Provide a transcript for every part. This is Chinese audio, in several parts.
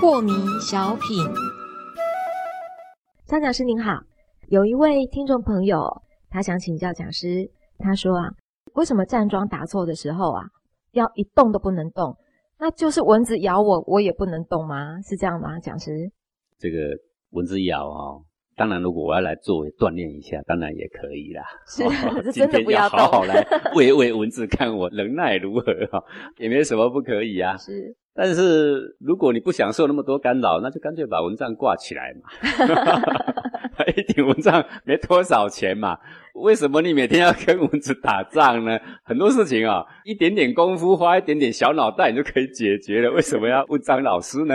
破迷小品，张讲师您好，有一位听众朋友，他想请教讲师，他说啊，为什么站桩打坐的时候啊，要一动都不能动？那就是蚊子咬我，我也不能动吗？是这样吗，讲师？这个蚊子咬哦，当然如果我要来作为锻炼一下，当然也可以啦。是，这真的不要好好来喂喂蚊子，看我能耐如何哈，也没什么不可以啊。是。但是如果你不享受那么多干扰，那就干脆把蚊帐挂起来嘛。一顶蚊帐没多少钱嘛，为什么你每天要跟蚊子打仗呢？很多事情啊，一点点功夫，花一点点小脑袋，你就可以解决了。为什么要问张老师呢？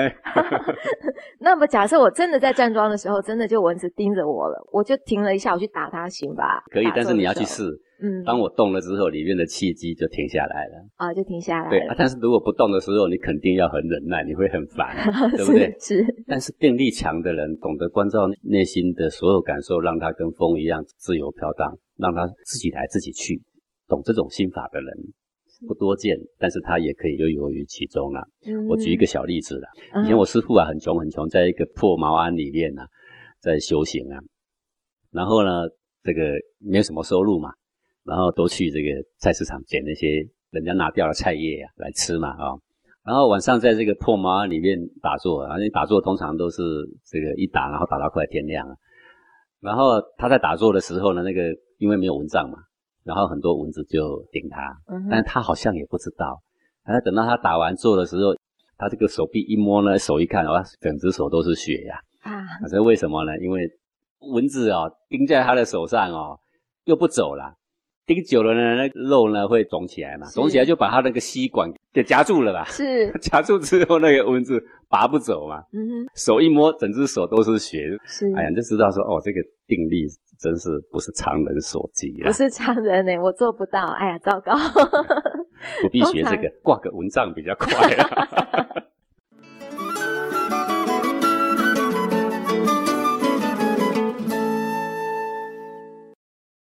那么假设我真的在站桩的时候，真的就蚊子盯着我了，我就停了一下，我去打它行吧？可以，但是你要去试。嗯，当我动了之后，里面的气机就停下来了啊，就停下来了。对啊，但是如果不动的时候，你肯定要很忍耐，你会很烦，对不对？是。但是定力强的人，懂得关照内心的所有感受，让他跟风一样自由飘荡，让他自己来自己去，懂这种心法的人不多见，但是他也可以游游于其中啊。嗯我举一个小例子啦，以前我师父啊很穷很穷，在一个破茅庵里面呢，在修行啊，然后呢，这个没有什么收入嘛。然后都去这个菜市场捡那些人家拿掉的菜叶啊来吃嘛啊，然后晚上在这个破茅庵里面打坐，啊，你打坐通常都是这个一打，然后打到快天亮啊。然后他在打坐的时候呢，那个因为没有蚊帐嘛，然后很多蚊子就叮他，但是他好像也不知道。然后等到他打完坐的时候，他这个手臂一摸呢，手一看，哇，整只手都是血呀啊！这为什么呢？因为蚊子啊叮在他的手上哦，又不走了。叮久了呢，那肉呢会肿起来嘛，肿起来就把它那个吸管给夹住了吧？是，夹住之后那个蚊子拔不走嘛。嗯哼，手一摸，整只手都是血。是，哎呀，就知道说哦，这个定力真是不是常人所及啊。不是常人呢，我做不到。哎呀，糟糕。不必学这个，挂个蚊帐比较快啊。